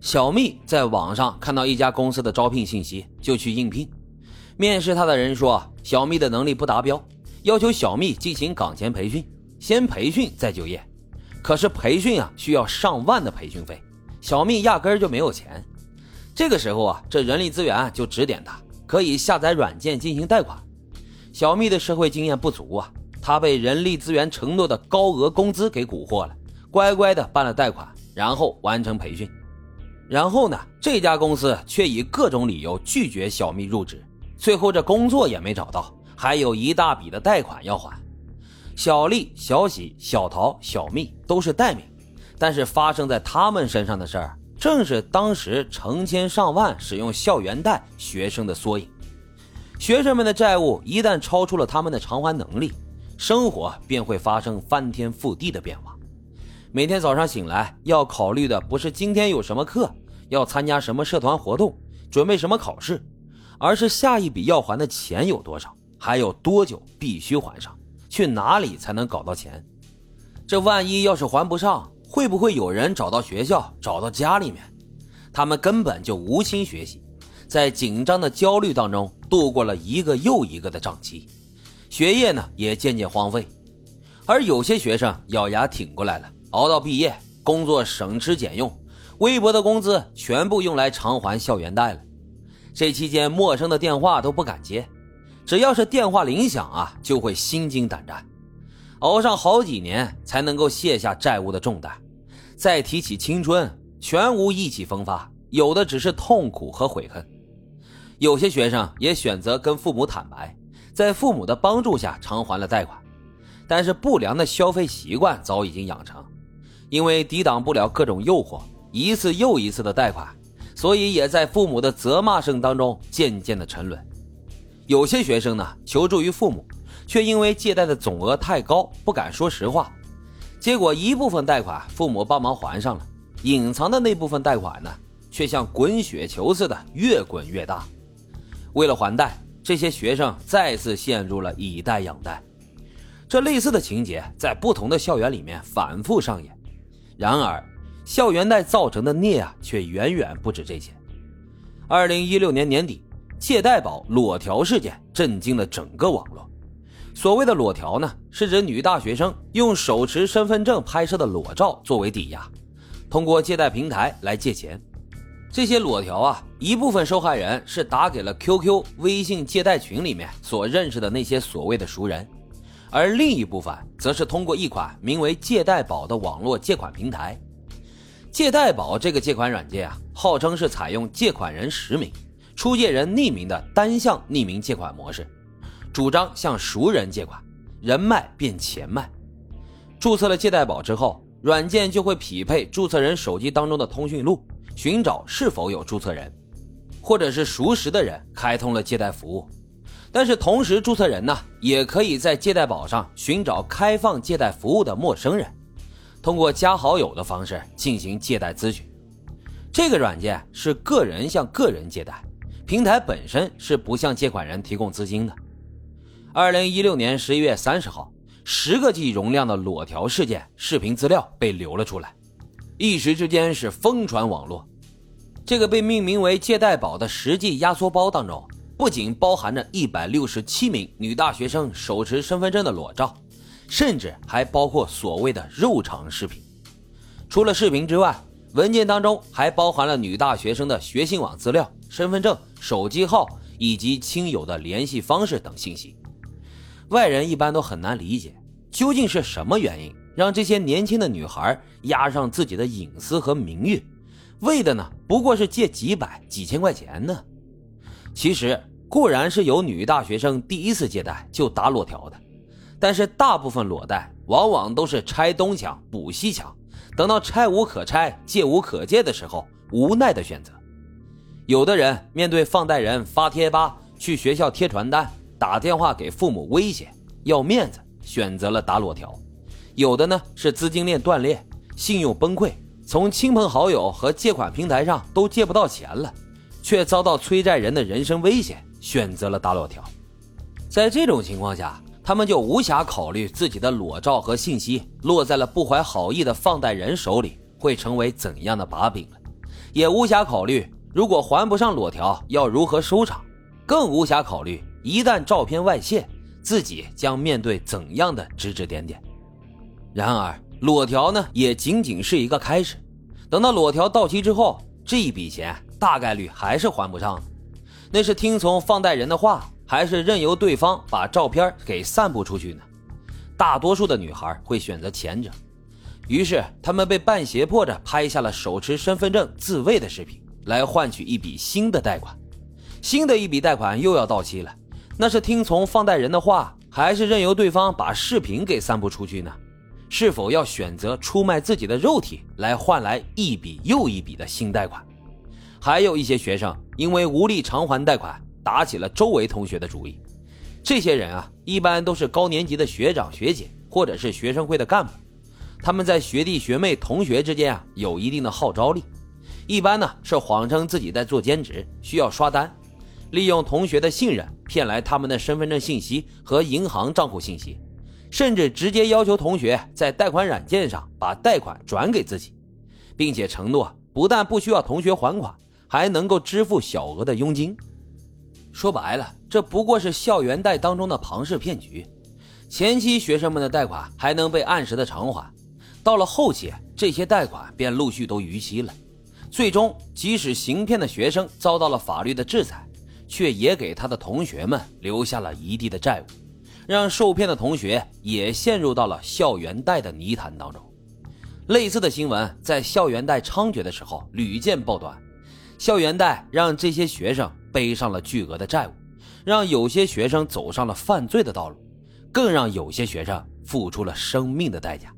小蜜在网上看到一家公司的招聘信息，就去应聘。面试他的人说，小蜜的能力不达标，要求小蜜进行岗前培训，先培训再就业。可是培训啊，需要上万的培训费，小蜜压根儿就没有钱。这个时候啊，这人力资源就指点他，可以下载软件进行贷款。小蜜的社会经验不足啊，他被人力资源承诺的高额工资给蛊惑了，乖乖的办了贷款，然后完成培训。然后呢，这家公司却以各种理由拒绝小蜜入职，最后这工作也没找到，还有一大笔的贷款要还。小丽、小喜、小桃、小蜜都是代名，但是发生在他们身上的事儿，正是当时成千上万使用校园贷学生的缩影。学生们的债务一旦超出了他们的偿还能力，生活便会发生翻天覆地的变化。每天早上醒来，要考虑的不是今天有什么课。要参加什么社团活动，准备什么考试，而是下一笔要还的钱有多少，还有多久必须还上，去哪里才能搞到钱？这万一要是还不上，会不会有人找到学校，找到家里面？他们根本就无心学习，在紧张的焦虑当中度过了一个又一个的账期，学业呢也渐渐荒废。而有些学生咬牙挺过来了，熬到毕业，工作省吃俭用。微薄的工资全部用来偿还校园贷了。这期间，陌生的电话都不敢接，只要是电话铃响啊，就会心惊胆战。熬上好几年才能够卸下债务的重担，再提起青春，全无意气风发，有的只是痛苦和悔恨。有些学生也选择跟父母坦白，在父母的帮助下偿还了贷款，但是不良的消费习惯早已经养成，因为抵挡不了各种诱惑。一次又一次的贷款，所以也在父母的责骂声当中渐渐的沉沦。有些学生呢求助于父母，却因为借贷的总额太高，不敢说实话。结果一部分贷款父母帮忙还上了，隐藏的那部分贷款呢，却像滚雪球似的越滚越大。为了还贷，这些学生再次陷入了以贷养贷。这类似的情节在不同的校园里面反复上演。然而。校园贷造成的孽啊，却远远不止这些。二零一六年年底，借贷宝裸条事件震惊了整个网络。所谓的裸条呢，是指女大学生用手持身份证拍摄的裸照作为抵押，通过借贷平台来借钱。这些裸条啊，一部分受害人是打给了 QQ、微信借贷群里面所认识的那些所谓的熟人，而另一部分则是通过一款名为“借贷宝”的网络借款平台。借贷宝这个借款软件啊，号称是采用借款人实名、出借人匿名的单向匿名借款模式，主张向熟人借款，人脉变钱脉。注册了借贷宝之后，软件就会匹配注册人手机当中的通讯录，寻找是否有注册人，或者是熟识的人开通了借贷服务。但是同时，注册人呢，也可以在借贷宝上寻找开放借贷服务的陌生人。通过加好友的方式进行借贷咨询，这个软件是个人向个人借贷，平台本身是不向借款人提供资金的。二零一六年十一月三十号，十个 G 容量的裸条事件视频资料被流了出来，一时之间是疯传网络。这个被命名为“借贷宝”的实际压缩包当中，不仅包含着一百六十七名女大学生手持身份证的裸照。甚至还包括所谓的肉偿视频。除了视频之外，文件当中还包含了女大学生的学信网资料、身份证、手机号以及亲友的联系方式等信息。外人一般都很难理解，究竟是什么原因让这些年轻的女孩压上自己的隐私和名誉，为的呢不过是借几百几千块钱呢？其实固然是有女大学生第一次借贷就打裸条的。但是大部分裸贷往往都是拆东墙补西墙，等到拆无可拆、借无可借的时候，无奈的选择。有的人面对放贷人发贴吧、去学校贴传单、打电话给父母威胁要面子，选择了打裸条；有的呢是资金链断裂、信用崩溃，从亲朋好友和借款平台上都借不到钱了，却遭到催债人的人身威胁，选择了打裸条。在这种情况下。他们就无暇考虑自己的裸照和信息落在了不怀好意的放贷人手里会成为怎样的把柄了，也无暇考虑如果还不上裸条要如何收场，更无暇考虑一旦照片外泄，自己将面对怎样的指指点点。然而，裸条呢，也仅仅是一个开始。等到裸条到期之后，这一笔钱大概率还是还不上。那是听从放贷人的话，还是任由对方把照片给散布出去呢？大多数的女孩会选择前者。于是，他们被半胁迫着拍下了手持身份证自卫的视频，来换取一笔新的贷款。新的一笔贷款又要到期了，那是听从放贷人的话，还是任由对方把视频给散布出去呢？是否要选择出卖自己的肉体来换来一笔又一笔的新贷款？还有一些学生因为无力偿还贷款，打起了周围同学的主意。这些人啊，一般都是高年级的学长学姐，或者是学生会的干部。他们在学弟学妹同学之间啊，有一定的号召力。一般呢，是谎称自己在做兼职，需要刷单，利用同学的信任骗来他们的身份证信息和银行账户信息。甚至直接要求同学在贷款软件上把贷款转给自己，并且承诺不但不需要同学还款，还能够支付小额的佣金。说白了，这不过是校园贷当中的庞氏骗局。前期学生们的贷款还能被按时的偿还，到了后期，这些贷款便陆续都逾期了。最终，即使行骗的学生遭到了法律的制裁，却也给他的同学们留下了一地的债务。让受骗的同学也陷入到了校园贷的泥潭当中。类似的新闻在校园贷猖獗的时候屡见报端。校园贷让这些学生背上了巨额的债务，让有些学生走上了犯罪的道路，更让有些学生付出了生命的代价。